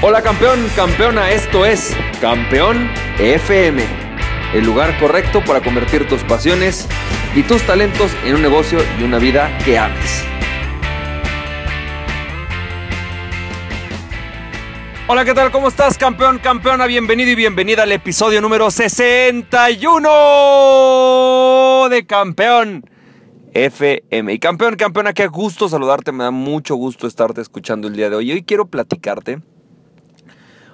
Hola campeón, campeona, esto es Campeón FM, el lugar correcto para convertir tus pasiones y tus talentos en un negocio y una vida que ames. Hola, ¿qué tal? ¿Cómo estás, campeón, campeona? Bienvenido y bienvenida al episodio número 61 de Campeón FM. Y campeón, campeona, qué gusto saludarte, me da mucho gusto estarte escuchando el día de hoy. Hoy quiero platicarte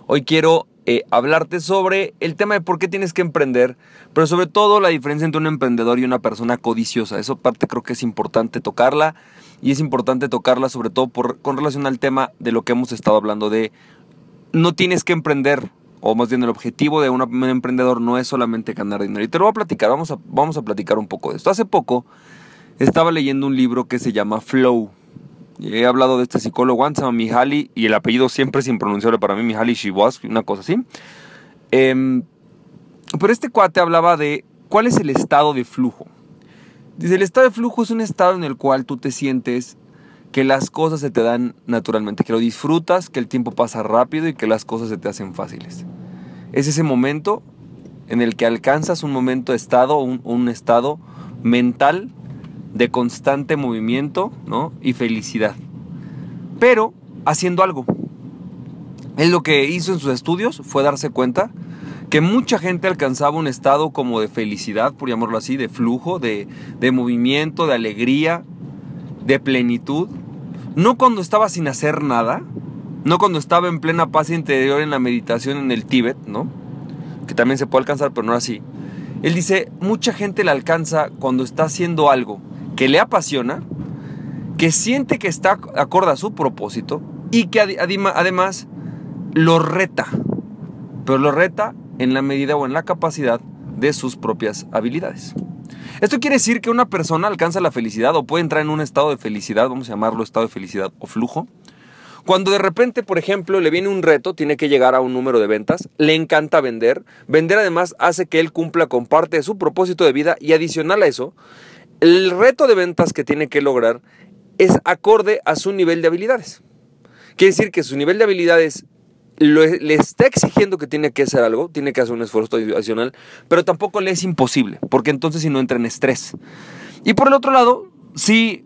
Hoy quiero eh, hablarte sobre el tema de por qué tienes que emprender, pero sobre todo la diferencia entre un emprendedor y una persona codiciosa. Eso parte creo que es importante tocarla y es importante tocarla sobre todo con relación al tema de lo que hemos estado hablando de no tienes que emprender o más bien el objetivo de un emprendedor no es solamente ganar dinero. Y te lo voy a platicar, vamos a, vamos a platicar un poco de esto. Hace poco estaba leyendo un libro que se llama Flow He hablado de este psicólogo, llama Mihaly, y el apellido siempre es impronunciable para mí, Mihaly Shiwas, una cosa así. Em, pero este cuate hablaba de cuál es el estado de flujo. Dice, el estado de flujo es un estado en el cual tú te sientes que las cosas se te dan naturalmente, que lo disfrutas, que el tiempo pasa rápido y que las cosas se te hacen fáciles. Es ese momento en el que alcanzas un momento de estado, un, un estado mental de constante movimiento ¿no? y felicidad. Pero haciendo algo. Él lo que hizo en sus estudios fue darse cuenta que mucha gente alcanzaba un estado como de felicidad, por llamarlo así, de flujo, de, de movimiento, de alegría, de plenitud. No cuando estaba sin hacer nada, no cuando estaba en plena paz interior en la meditación en el Tíbet, ¿no? Que también se puede alcanzar, pero no así. Él dice, mucha gente la alcanza cuando está haciendo algo que le apasiona, que siente que está acorde a su propósito y que además lo reta, pero lo reta en la medida o en la capacidad de sus propias habilidades. Esto quiere decir que una persona alcanza la felicidad o puede entrar en un estado de felicidad, vamos a llamarlo estado de felicidad o flujo, cuando de repente, por ejemplo, le viene un reto, tiene que llegar a un número de ventas, le encanta vender, vender además hace que él cumpla con parte de su propósito de vida y adicional a eso, el reto de ventas que tiene que lograr es acorde a su nivel de habilidades. Quiere decir que su nivel de habilidades le está exigiendo que tiene que hacer algo, tiene que hacer un esfuerzo adicional, pero tampoco le es imposible, porque entonces si no entra en estrés. Y por el otro lado, si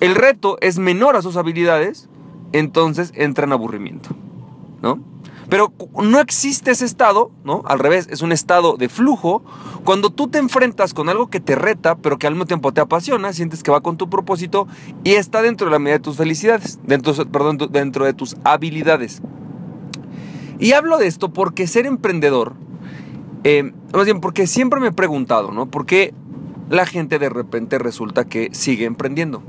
el reto es menor a sus habilidades, entonces entra en aburrimiento, ¿no? Pero no existe ese estado, ¿no? Al revés, es un estado de flujo. Cuando tú te enfrentas con algo que te reta, pero que al mismo tiempo te apasiona, sientes que va con tu propósito y está dentro de la medida de tus felicidades, dentro, perdón, dentro de tus habilidades. Y hablo de esto porque ser emprendedor, eh, más bien porque siempre me he preguntado, ¿no? ¿Por qué la gente de repente resulta que sigue emprendiendo?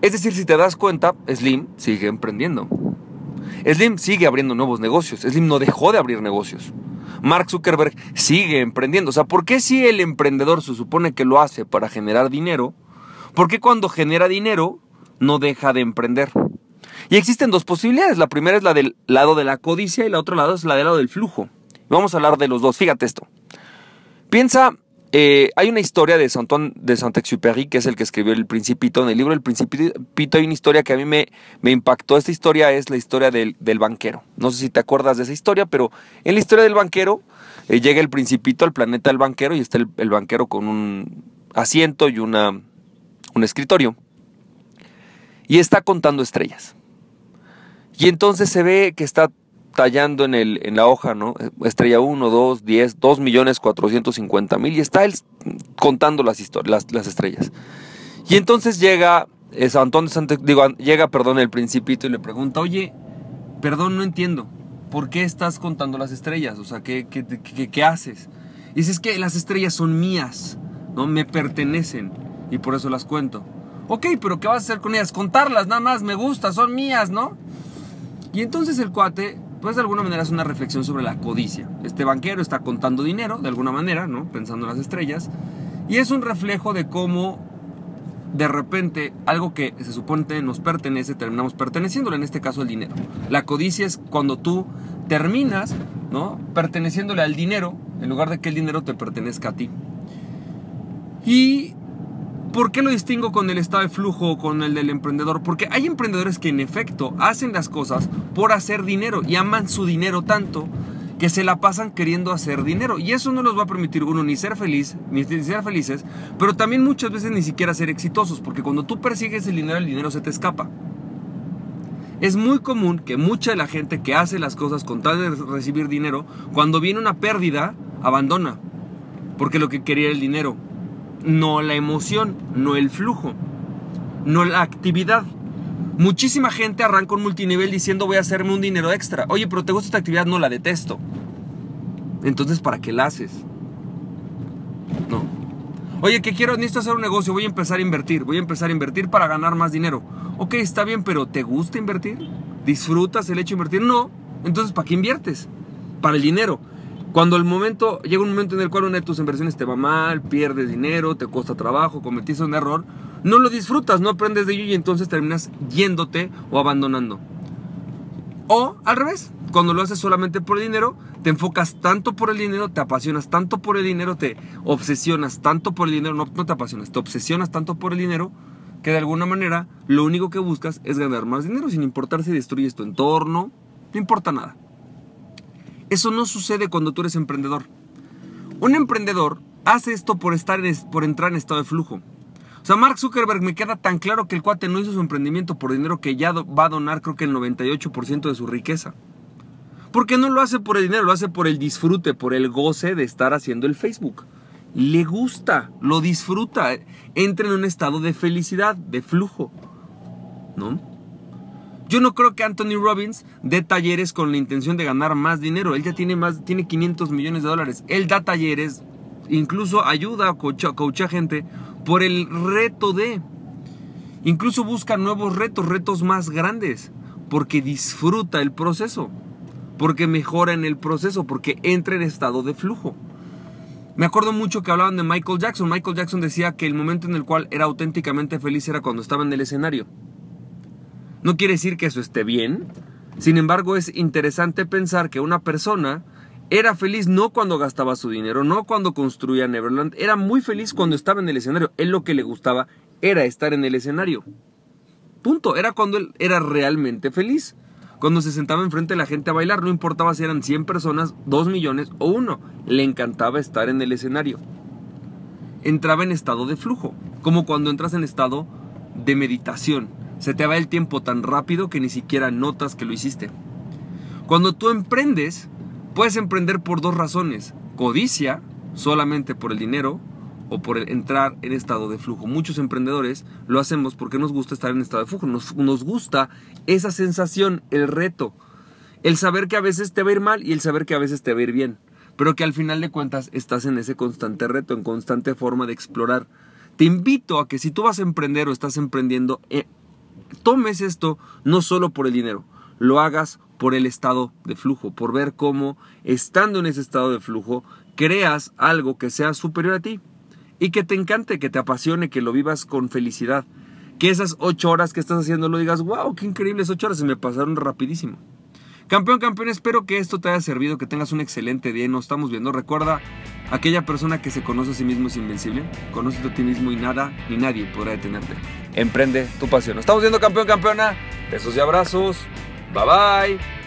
Es decir, si te das cuenta, Slim sigue emprendiendo. Slim sigue abriendo nuevos negocios. Slim no dejó de abrir negocios. Mark Zuckerberg sigue emprendiendo. O sea, ¿por qué si el emprendedor se supone que lo hace para generar dinero? ¿Por qué cuando genera dinero no deja de emprender? Y existen dos posibilidades. La primera es la del lado de la codicia y la otra lado es la del lado del flujo. Vamos a hablar de los dos. Fíjate esto. Piensa eh, hay una historia de saint de Saint-Exupéry, que es el que escribió El Principito. En el libro El Principito hay una historia que a mí me, me impactó. Esta historia es la historia del, banquero. No sé si te acuerdas de esa historia, pero en la historia del banquero eh, llega el Principito al planeta del banquero y está el, banquero con un asiento y una, un escritorio. Y está contando estrellas. Y entonces se ve que está tallando en, el, en la hoja, ¿no? Estrella 1, 2, 10, 2 millones 450 mil y está él contando las, historias, las, estrellas. Y entonces llega es Antón digo, llega, perdón, el principito y le pregunta, oye, perdón, no entiendo, ¿por qué estás contando las estrellas? O sea, ¿qué, qué, qué, qué haces? Y dice, es que las estrellas son mías, ¿no? Me pertenecen y por eso las cuento. Ok, pero ¿qué vas a hacer con ellas? Contarlas, nada más, me gusta, son mías, ¿no? Y entonces el cuate pues de alguna manera es una reflexión sobre la codicia. Este banquero está contando dinero, de alguna manera, ¿no? Pensando en las estrellas, y es un reflejo de cómo de repente algo que se supone nos pertenece, terminamos perteneciéndole, en este caso el dinero. La codicia es cuando tú terminas, ¿no? Perteneciéndole al dinero, en lugar de que el dinero te pertenezca a ti. Y ¿Por qué lo distingo con el estado de flujo o con el del emprendedor? Porque hay emprendedores que en efecto hacen las cosas por hacer dinero y aman su dinero tanto que se la pasan queriendo hacer dinero. Y eso no los va a permitir uno ni ser feliz, ni ser felices, pero también muchas veces ni siquiera ser exitosos, porque cuando tú persigues el dinero, el dinero se te escapa. Es muy común que mucha de la gente que hace las cosas con tal de recibir dinero, cuando viene una pérdida, abandona. Porque lo que quería era el dinero, no la emoción, no el flujo, no la actividad. Muchísima gente arranca un multinivel diciendo voy a hacerme un dinero extra. Oye, pero te gusta esta actividad, no la detesto. Entonces, ¿para qué la haces? No. Oye, que quiero, necesito hacer un negocio, voy a empezar a invertir, voy a empezar a invertir para ganar más dinero. Ok, está bien, pero ¿te gusta invertir? ¿Disfrutas el hecho de invertir? No. Entonces, ¿para qué inviertes? Para el dinero. Cuando el momento, llega un momento en el cual una de tus inversiones te va mal, pierdes dinero, te cuesta trabajo, cometiste un error, no lo disfrutas, no aprendes de ello y entonces terminas yéndote o abandonando. O al revés, cuando lo haces solamente por dinero, te enfocas tanto por el dinero, te apasionas tanto por el dinero, te obsesionas tanto por el dinero, no, no te apasionas, te obsesionas tanto por el dinero que de alguna manera lo único que buscas es ganar más dinero sin importar si destruyes tu entorno, no importa nada. Eso no sucede cuando tú eres emprendedor. Un emprendedor hace esto por, estar por entrar en estado de flujo. O sea, Mark Zuckerberg me queda tan claro que el cuate no hizo su emprendimiento por dinero que ya va a donar creo que el 98% de su riqueza. Porque no lo hace por el dinero, lo hace por el disfrute, por el goce de estar haciendo el Facebook. Le gusta, lo disfruta, entra en un estado de felicidad, de flujo. ¿No? Yo no creo que Anthony Robbins dé talleres con la intención de ganar más dinero. Él ya tiene más, tiene 500 millones de dólares. Él da talleres, incluso ayuda a coachar gente por el reto de. Incluso busca nuevos retos, retos más grandes, porque disfruta el proceso, porque mejora en el proceso, porque entra en estado de flujo. Me acuerdo mucho que hablaban de Michael Jackson. Michael Jackson decía que el momento en el cual era auténticamente feliz era cuando estaba en el escenario. No quiere decir que eso esté bien. Sin embargo, es interesante pensar que una persona era feliz no cuando gastaba su dinero, no cuando construía Neverland, era muy feliz cuando estaba en el escenario. Él lo que le gustaba era estar en el escenario. Punto, era cuando él era realmente feliz. Cuando se sentaba enfrente de la gente a bailar, no importaba si eran 100 personas, 2 millones o 1, le encantaba estar en el escenario. Entraba en estado de flujo, como cuando entras en estado de meditación. Se te va el tiempo tan rápido que ni siquiera notas que lo hiciste. Cuando tú emprendes, Puedes emprender por dos razones. Codicia, solamente por el dinero, o por entrar en estado de flujo. Muchos emprendedores lo hacemos porque nos gusta estar en estado de flujo. Nos, nos, gusta esa sensación, el reto. El saber que a veces te va a ir mal y el saber que a veces te va a ir bien. Pero que al final de cuentas estás en ese constante reto, en constante forma de explorar. Te invito a que si tú vas a emprender o estás emprendiendo, eh, tomes esto no solo por el dinero, lo hagas por el estado de flujo, por ver cómo, estando en ese estado de flujo, creas algo que sea superior a ti y que te encante, que te apasione, que lo vivas con felicidad. Que esas ocho horas que estás haciendo lo digas, wow, qué increíbles ocho horas, se me pasaron rapidísimo. Campeón, campeón, espero que esto te haya servido, que tengas un excelente día y nos estamos viendo. Recuerda, aquella persona que se conoce a sí mismo es invencible. Conoce a ti mismo y nada ni nadie podrá detenerte. Emprende tu pasión. Estamos viendo, campeón, campeona. Besos y abrazos. Bye bye.